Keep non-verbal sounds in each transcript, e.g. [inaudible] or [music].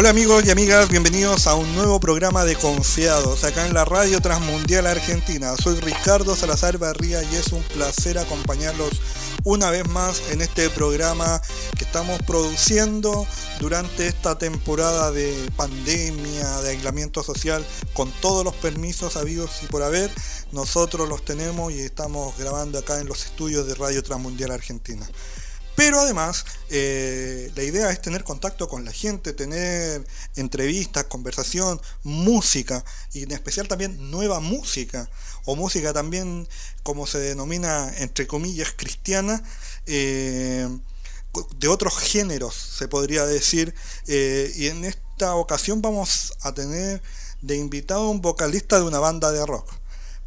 Hola amigos y amigas, bienvenidos a un nuevo programa de Confiados acá en la Radio Transmundial Argentina. Soy Ricardo Salazar Barría y es un placer acompañarlos una vez más en este programa que estamos produciendo durante esta temporada de pandemia, de aislamiento social, con todos los permisos habidos y por haber. Nosotros los tenemos y estamos grabando acá en los estudios de Radio Transmundial Argentina. Pero además, eh, la idea es tener contacto con la gente, tener entrevistas, conversación, música, y en especial también nueva música, o música también como se denomina, entre comillas, cristiana, eh, de otros géneros, se podría decir. Eh, y en esta ocasión vamos a tener de invitado un vocalista de una banda de rock.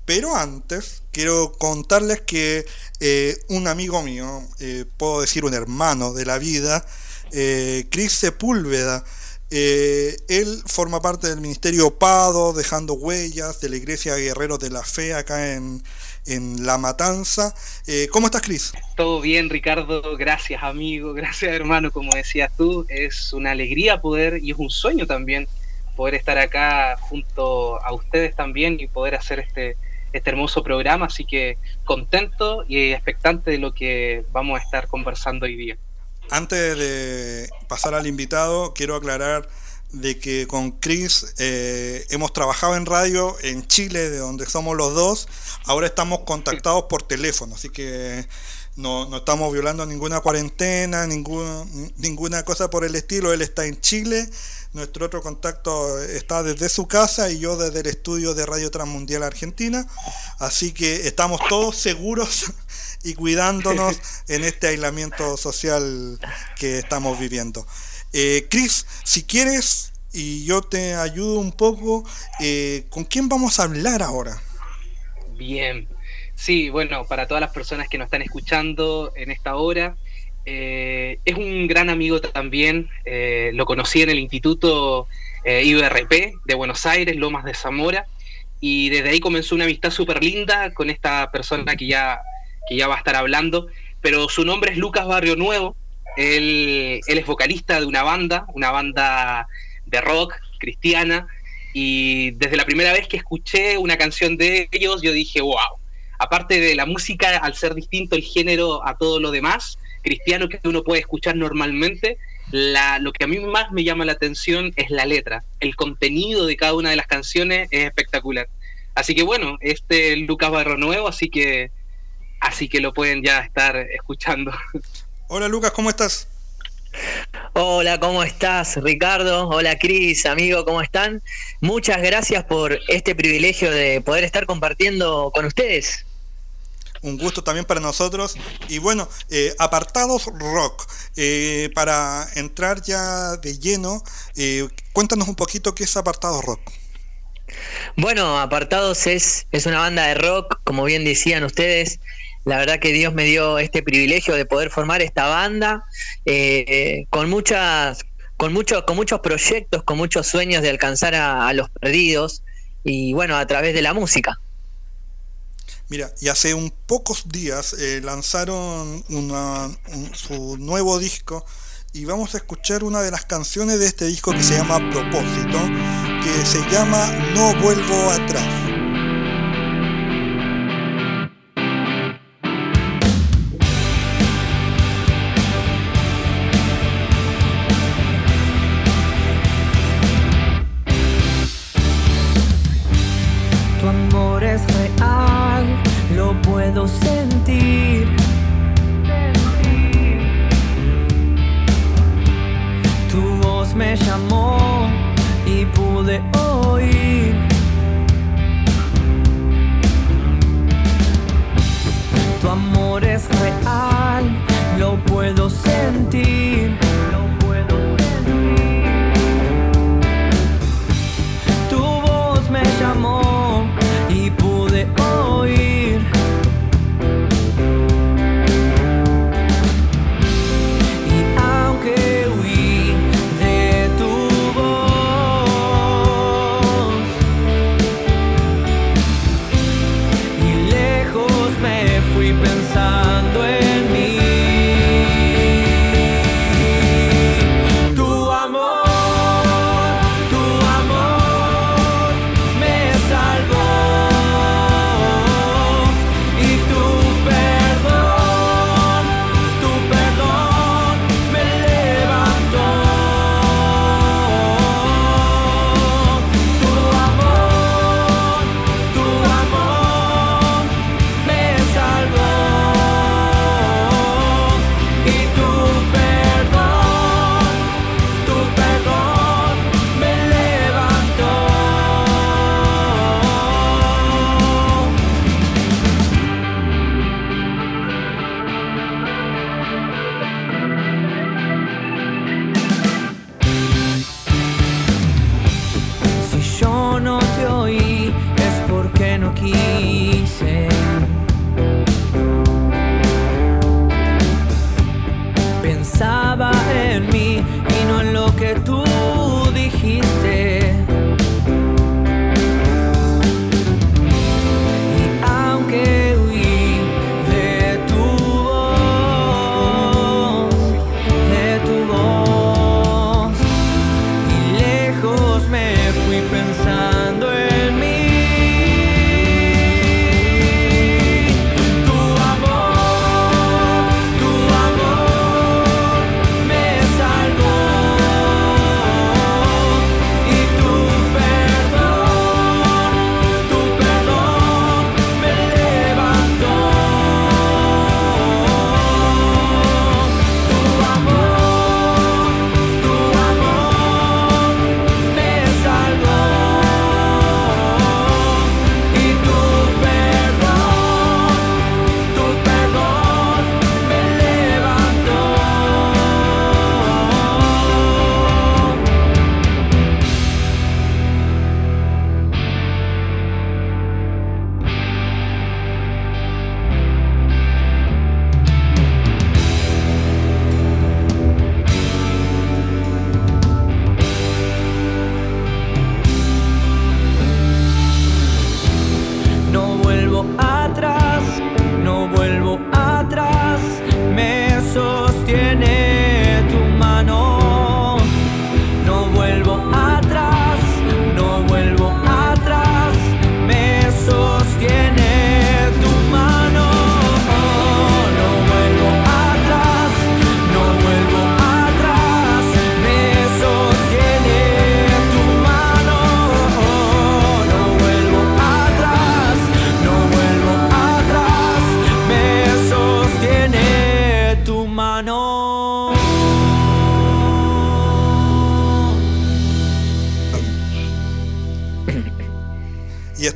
Pero antes, quiero contarles que eh, un amigo mío, eh, puedo decir un hermano de la vida, eh, Chris Sepúlveda, él forma parte del Ministerio Pado, dejando huellas de la Iglesia Guerreros de la Fe acá en, en La Matanza. ¿Cómo estás, Cris? Todo bien, Ricardo. Gracias, amigo. [laughs] Gracias, hermano. Como decías tú, es una alegría poder y es un sueño también poder estar acá junto a ustedes también y poder hacer este este hermoso programa, así que contento y expectante de lo que vamos a estar conversando hoy día. Antes de pasar al invitado, quiero aclarar de que con Chris eh, hemos trabajado en radio en Chile, de donde somos los dos. Ahora estamos contactados por teléfono, así que no, no estamos violando ninguna cuarentena, ninguna, ninguna cosa por el estilo. Él está en Chile nuestro otro contacto está desde su casa y yo desde el estudio de Radio Transmundial Argentina. Así que estamos todos seguros [laughs] y cuidándonos [laughs] en este aislamiento social que estamos viviendo. Eh, Chris, si quieres y yo te ayudo un poco, eh, ¿con quién vamos a hablar ahora? Bien, sí, bueno, para todas las personas que nos están escuchando en esta hora, eh, es un gran amigo también, eh, lo conocí en el Instituto eh, IBRP de Buenos Aires, Lomas de Zamora, y desde ahí comenzó una amistad súper linda con esta persona que ya, que ya va a estar hablando, pero su nombre es Lucas Barrio Nuevo, él, él es vocalista de una banda, una banda de rock cristiana, y desde la primera vez que escuché una canción de ellos, yo dije, wow, aparte de la música, al ser distinto el género a todo lo demás, cristiano que uno puede escuchar normalmente, la, lo que a mí más me llama la atención es la letra. El contenido de cada una de las canciones es espectacular. Así que bueno, este es Lucas Barro Nuevo, así que, así que lo pueden ya estar escuchando. Hola Lucas, ¿cómo estás? Hola, ¿cómo estás, Ricardo? Hola, Cris, amigo, ¿cómo están? Muchas gracias por este privilegio de poder estar compartiendo con ustedes un gusto también para nosotros. Y bueno, eh, apartados rock, eh, para entrar ya de lleno, eh, cuéntanos un poquito qué es apartados rock. Bueno, Apartados es, es una banda de rock, como bien decían ustedes. La verdad que Dios me dio este privilegio de poder formar esta banda con muchas, con muchos, con muchos proyectos, con muchos sueños de alcanzar a los perdidos y bueno, a través de la música. Mira, y hace un pocos días eh, lanzaron su nuevo disco y vamos a escuchar una de las canciones de este disco que se llama Propósito, que se llama No vuelvo atrás. me llamó y pude oír. Tu amor es real, lo puedo sentir.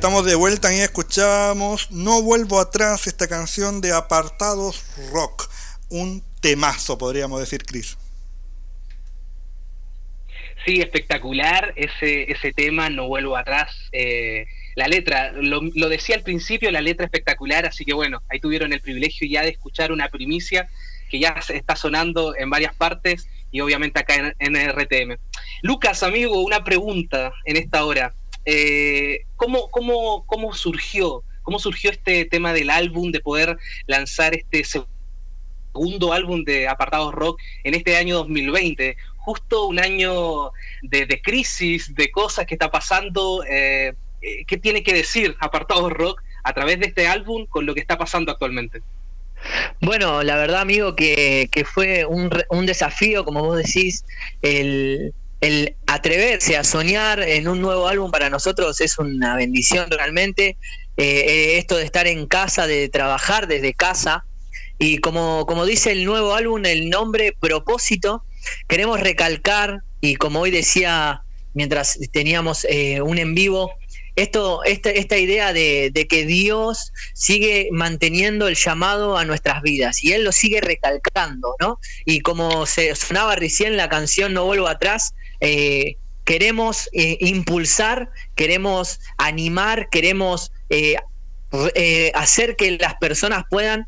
Estamos de vuelta y escuchamos No vuelvo atrás, esta canción de Apartados Rock. Un temazo, podríamos decir, Chris. Sí, espectacular ese, ese tema, No vuelvo atrás. Eh, la letra, lo, decía al principio, la letra espectacular, así que bueno, ahí tuvieron el privilegio ya de escuchar una primicia que ya está sonando en varias partes y obviamente acá en RTM. Lucas, amigo, una pregunta en esta hora. Eh, ¿cómo, cómo, cómo surgió? ¿Cómo surgió este tema del álbum, de poder lanzar este segundo álbum de Apartados Rock en este año 2020? Justo un año de, crisis, de cosas que está pasando. Eh, eh, ¿Qué tiene que decir Apartados Rock a través de este álbum con lo que está pasando actualmente? Bueno, la verdad, amigo, que, que fue un, un, desafío, como vos decís, el, el atreverse a soñar en un nuevo álbum para nosotros es una bendición realmente. Eh, eh, esto de estar en casa, de trabajar desde casa. Y como, como dice el nuevo álbum, el nombre propósito, queremos recalcar, y como hoy decía mientras teníamos eh, un en vivo, esto, esta, esta idea de, de, que Dios sigue manteniendo el llamado a nuestras vidas y Él lo sigue recalcando, ¿no? Y como se sonaba recién la canción No vuelvo atrás, eh, queremos eh, impulsar, queremos animar, queremos eh, hacer que las personas puedan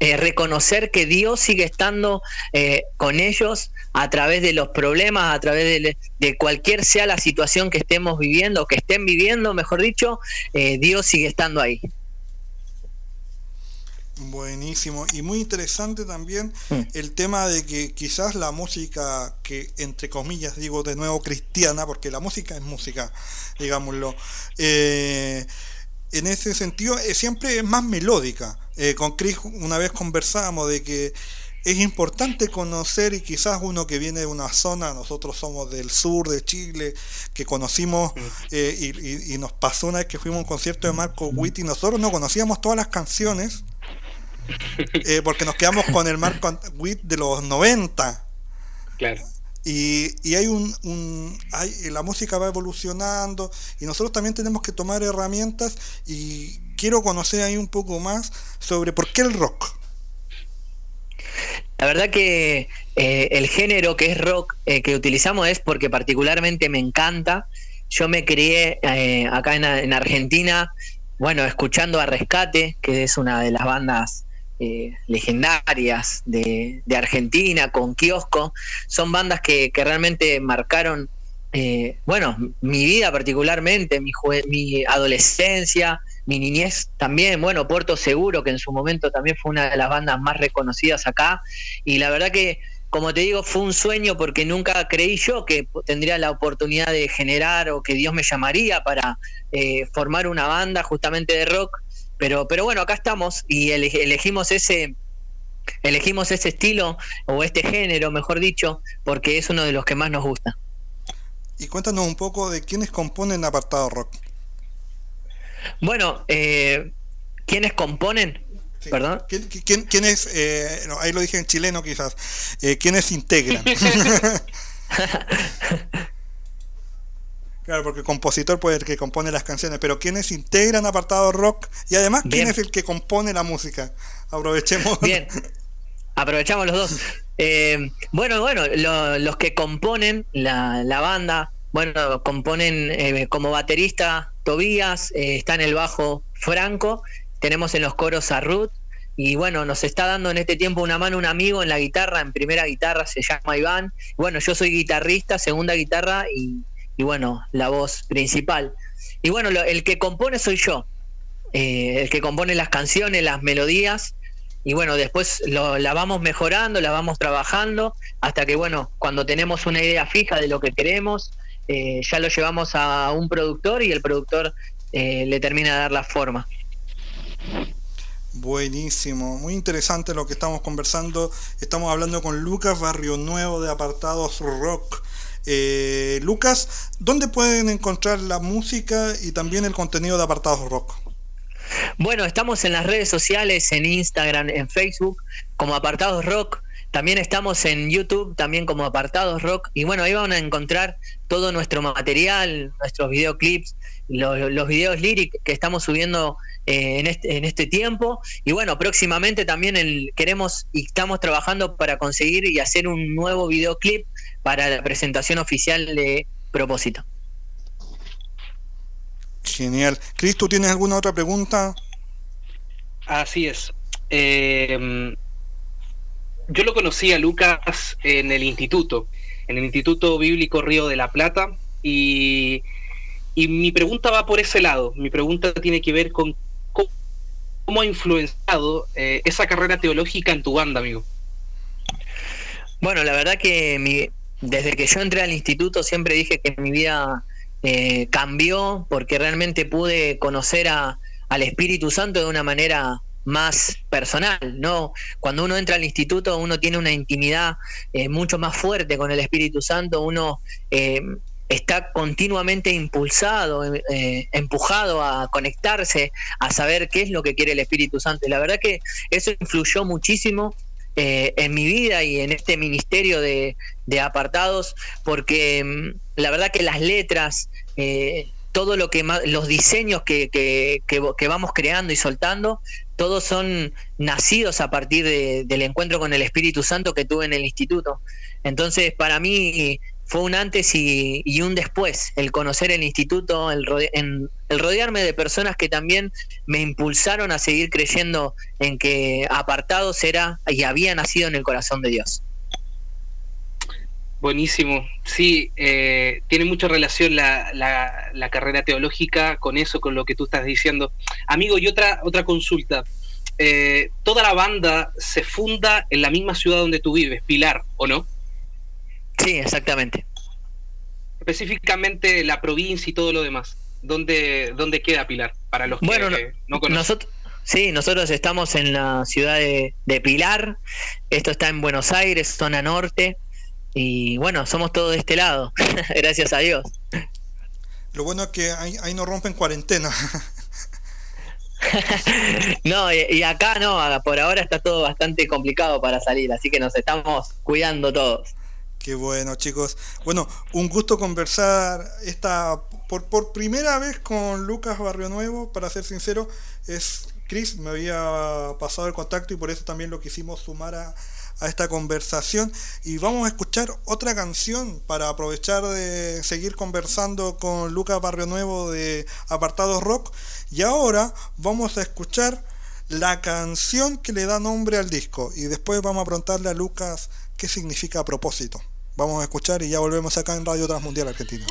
reconocer que Dios sigue estando con ellos a través de los problemas, a través de, cualquier sea la situación que estemos viviendo, que estén viviendo, mejor dicho, Dios sigue estando ahí. Buenísimo. Y muy interesante también mm. el tema de que quizás la música que, entre comillas, digo de nuevo cristiana, porque la música es música, digámoslo, eh, en ese sentido eh, siempre es más melódica. Eh, con Chris una vez conversábamos de que es importante conocer y quizás uno que viene de una zona, nosotros somos del sur de Chile, que conocimos mm. y, y, nos pasó una vez que fuimos a un concierto de Marco Witt y nosotros no conocíamos todas las canciones eh, [laughs] porque nos quedamos con el Marco Witt de los 90. Claro. Y, y, hay un, hay, la música va evolucionando y nosotros también tenemos que tomar herramientas y quiero conocer ahí un poco más sobre por qué el rock. La verdad que eh, el género que es rock eh, que utilizamos es porque particularmente me encanta. Yo me crié acá en, en, Argentina, bueno, escuchando a Rescate, que es una de las bandas eh, legendarias de, Argentina, con Kiosco, son bandas que, realmente marcaron, eh, bueno, mi vida particularmente, mi, mi adolescencia, mi niñez también, bueno, Puerto Seguro, que en su momento también fue una de las bandas más reconocidas acá, y la verdad que, como te digo, fue un sueño porque nunca creí yo que tendría la oportunidad de generar o que Dios me llamaría para eh, formar una banda justamente de rock pero, pero bueno, acá estamos y elegimos ese, elegimos ese estilo o este género, mejor dicho, porque es uno de los que más nos gusta. Y cuéntanos un poco de quiénes componen Apartado Rock. Bueno, eh, ¿quiénes componen? ¿Perdón? ¿Quién, quién, es, eh, ahí lo dije en chileno quizás, eh, quiénes integran? [laughs] [laughs] Claro, porque el compositor puede ser el que compone las canciones, pero ¿quiénes integran apartado rock? Y además, ¿quién es el que compone la música? Aprovechemos. Bien, aprovechamos los dos. Eh, bueno, bueno, los que componen la, banda, bueno, componen eh, como baterista Tobías, eh, está en el bajo Franco, tenemos en los coros a Ruth, y bueno, nos está dando en este tiempo una mano un amigo en la guitarra, en primera guitarra se llama Iván. Bueno, yo soy guitarrista, segunda guitarra y y bueno, la voz principal. Y bueno, el que compone soy yo, eh, el que compone las canciones, las melodías, y bueno, después lo, la vamos mejorando, la vamos trabajando, hasta que bueno, cuando tenemos una idea fija de lo que queremos, eh, ya lo llevamos a un productor y el productor eh, le termina de dar la forma. Buenísimo, muy interesante lo que estamos conversando. Estamos hablando con Lucas Barrio Nuevo de Apartados Rock. Eh, Lucas, ¿dónde pueden encontrar la música y también el contenido de Apartados Rock? Bueno, estamos en las redes sociales, en Instagram, en Facebook, como Apartados Rock. También estamos en YouTube, también como Apartados Rock. Y bueno, ahí van a encontrar todo nuestro material, nuestros videoclips, los, videos lyric que estamos subiendo eh, en, este, en este tiempo. Y bueno, próximamente también el, queremos y estamos trabajando para conseguir y hacer un nuevo videoclip para la presentación oficial de Propósito. Genial. Cris, ¿tú tienes alguna otra pregunta? Así es. Eh, yo lo conocí a Lucas en el instituto, en el Instituto Bíblico Río de la Plata, y, mi pregunta va por ese lado. Mi pregunta tiene que ver con cómo, ha influenciado eh, esa carrera teológica en tu banda, amigo. Bueno, la verdad que desde que yo entré al instituto siempre dije que mi vida eh, cambió porque realmente pude conocer a, al Espíritu Santo de una manera más personal, ¿no? Cuando uno entra al instituto, uno tiene una intimidad eh, mucho más fuerte con el Espíritu Santo, uno eh, está continuamente impulsado, empujado a conectarse, a saber qué es lo que quiere el Espíritu Santo. Y la verdad que eso influyó muchísimo en mi vida y en este ministerio de, de apartados, porque mm, la verdad que las letras, eh, todo lo que los diseños que, que, vamos creando y soltando, todos son nacidos a partir del encuentro con el Espíritu Santo que tuve en el instituto. Entonces, para mí fue un antes y, un después, el conocer el instituto, el, el rodearme de personas que también me impulsaron a seguir creyendo en que apartados era y había nacido en el corazón de Dios. Buenísimo. Sí, eh, tiene mucha relación la, la, carrera teológica con eso, con lo que tú estás diciendo. Amigo, y otra, otra consulta. Eh, toda la banda se funda en la misma ciudad donde tú vives, Pilar, ¿o no? Sí, exactamente. Específicamente la provincia y todo lo demás. ¿Dónde, dónde queda Pilar? Para los que no, conocen. Nosotros, sí, nosotros estamos en la ciudad de, de Pilar. Esto está en Buenos Aires, zona norte. Y bueno, somos todos de este lado, [laughs] gracias a Dios. Lo bueno es que ahí, no rompen cuarentena. [laughs] no, y, acá no, por ahora está todo bastante complicado para salir, así que nos estamos cuidando todos. Qué bueno, chicos. Bueno, un gusto conversar esta por, primera vez con Lucas Barrio Nuevo, para ser sincero, es Chris me había pasado el contacto y por eso también lo quisimos sumar a, a esta conversación y vamos a escuchar otra canción para aprovechar de seguir conversando con Lucas Barrio Nuevo de Apartados Rock y ahora vamos a escuchar la canción que le da nombre al disco y después vamos a preguntarle a Lucas qué significa a propósito. Vamos a escuchar y ya volvemos acá en Radio Transmundial Argentina.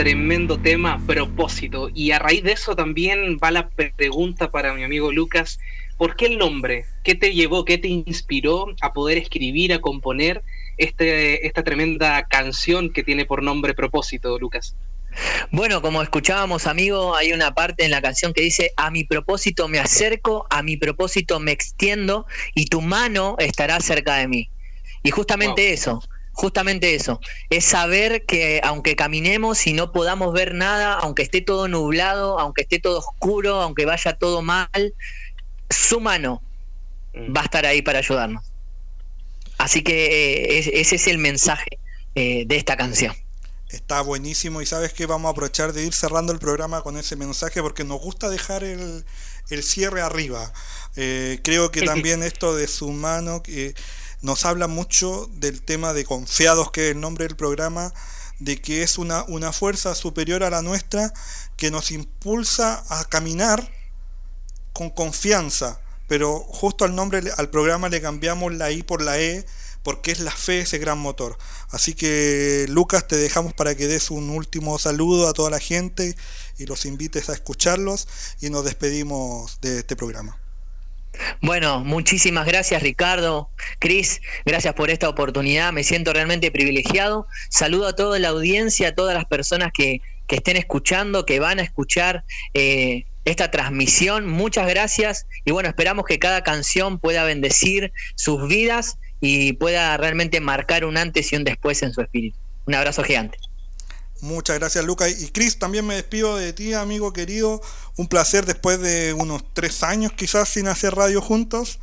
Tremendo tema, propósito, y a raíz de eso también va la pregunta para mi amigo Lucas, ¿por qué el nombre? ¿Qué te llevó, qué te inspiró a poder escribir, a componer este, esta tremenda canción que tiene por nombre propósito, Lucas? Bueno, como escuchábamos, amigo, hay una parte en la canción que dice, a mi propósito me acerco, a mi propósito me extiendo y tu mano estará cerca de mí. Y justamente eso, justamente eso, es saber que aunque caminemos y no podamos ver nada, aunque esté todo nublado, aunque esté todo oscuro, aunque vaya todo mal, su mano mm. va a estar ahí para ayudarnos. Así que eh, ese es el mensaje eh, de esta canción. Está buenísimo y sabes que vamos a aprovechar de ir cerrando el programa con ese mensaje porque nos gusta dejar el, cierre arriba. Eh, creo que también esto de su mano que nos habla mucho del tema de confiados, que es el nombre del programa, de que es una, una fuerza superior a la nuestra que nos impulsa a caminar con confianza. Pero justo al nombre, al programa le cambiamos la I por la E porque es la fe ese gran motor. Así que Lucas, te dejamos para que des un último saludo a toda la gente y los invites a escucharlos y nos despedimos de este programa. Bueno, muchísimas gracias Ricardo, Cris, gracias por esta oportunidad, me siento realmente privilegiado. Saludo a toda la audiencia, a todas las personas que, estén escuchando, que van a escuchar eh, esta transmisión. Muchas gracias y bueno, esperamos que cada canción pueda bendecir sus vidas y pueda realmente marcar un antes y un después en su espíritu. Un abrazo gigante. Muchas gracias, Lucas. Y Chris, también me despido de ti, amigo querido. Un placer después de unos tres años quizás sin hacer radio juntos.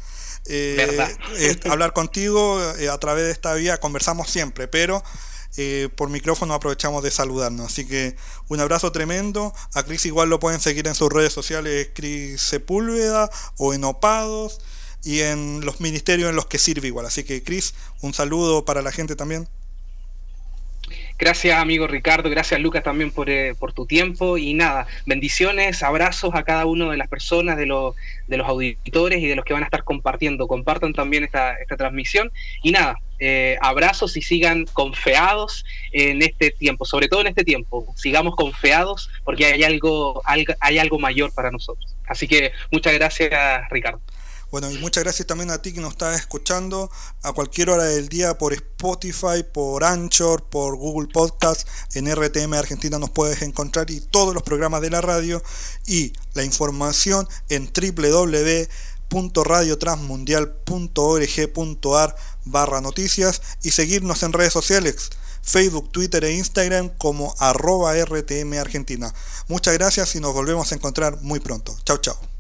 Eh, eh, hablar contigo eh, a través de esta vía, conversamos siempre, pero por micrófono aprovechamos de saludarnos. Así que un abrazo tremendo. A Chris igual lo pueden seguir en sus redes sociales, Chris Sepúlveda o en Opados y en los ministerios en los que sirve igual. Así que, Cris, un saludo para la gente también. Gracias, amigo Ricardo. Gracias, Lucas, también por, eh, por, tu tiempo. Y nada, bendiciones, abrazos a cada uno de las personas, de, los de los auditores y de los que van a estar compartiendo. Compartan también esta, esta transmisión. Y nada, eh, abrazos y sigan confiados en este tiempo, sobre todo en este tiempo. Sigamos confiados porque hay algo, hay algo mayor para nosotros. Así que muchas gracias, Ricardo. Bueno, y muchas gracias también a ti que nos estás escuchando a cualquier hora del día por Spotify, por Anchor, por Google Podcast. En RTM Argentina nos puedes encontrar y todos los programas de la radio y la información en www.radiotransmundial.org.ar barra noticias y seguirnos en redes sociales. Facebook, Twitter e Instagram como arroba RTM Argentina. Muchas gracias y nos volvemos a encontrar muy pronto. Chao, chao.